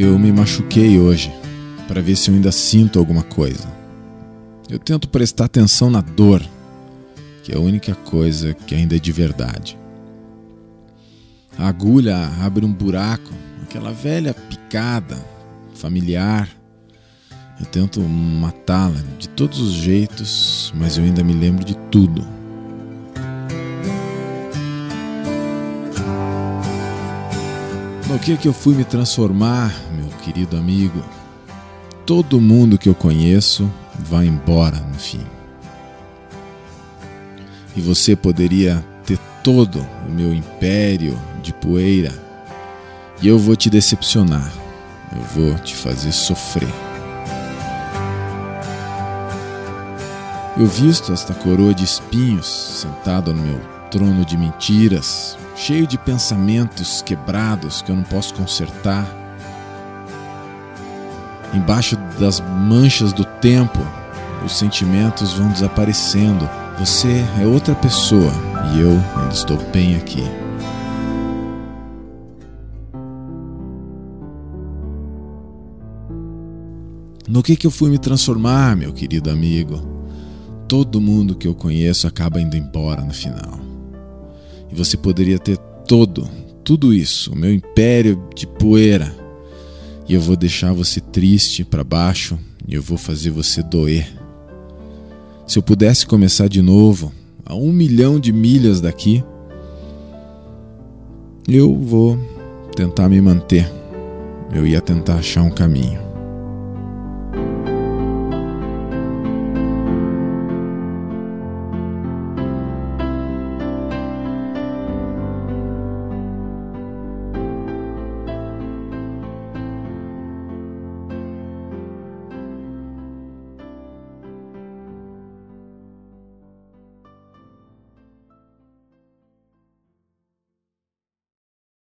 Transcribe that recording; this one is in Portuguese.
Eu me machuquei hoje para ver se eu ainda sinto alguma coisa. Eu tento prestar atenção na dor, que é a única coisa que ainda é de verdade. A agulha abre um buraco, aquela velha picada familiar. Eu tento matá-la de todos os jeitos, mas eu ainda me lembro de tudo. No que que eu fui me transformar, meu querido amigo? Todo mundo que eu conheço vai embora no fim. E você poderia ter todo o meu império de poeira, e eu vou te decepcionar. Eu vou te fazer sofrer. Eu visto esta coroa de espinhos sentada no meu trono de mentiras, cheio de pensamentos quebrados que eu não posso consertar. Embaixo das manchas do tempo, os sentimentos vão desaparecendo. Você é outra pessoa e eu ainda estou bem aqui. No que, que eu fui me transformar, meu querido amigo? Todo mundo que eu conheço acaba indo embora no final. E você poderia ter todo, tudo isso, o meu império de poeira. E eu vou deixar você triste para baixo e eu vou fazer você doer. Se eu pudesse começar de novo, a um milhão de milhas daqui, eu vou tentar me manter. Eu ia tentar achar um caminho.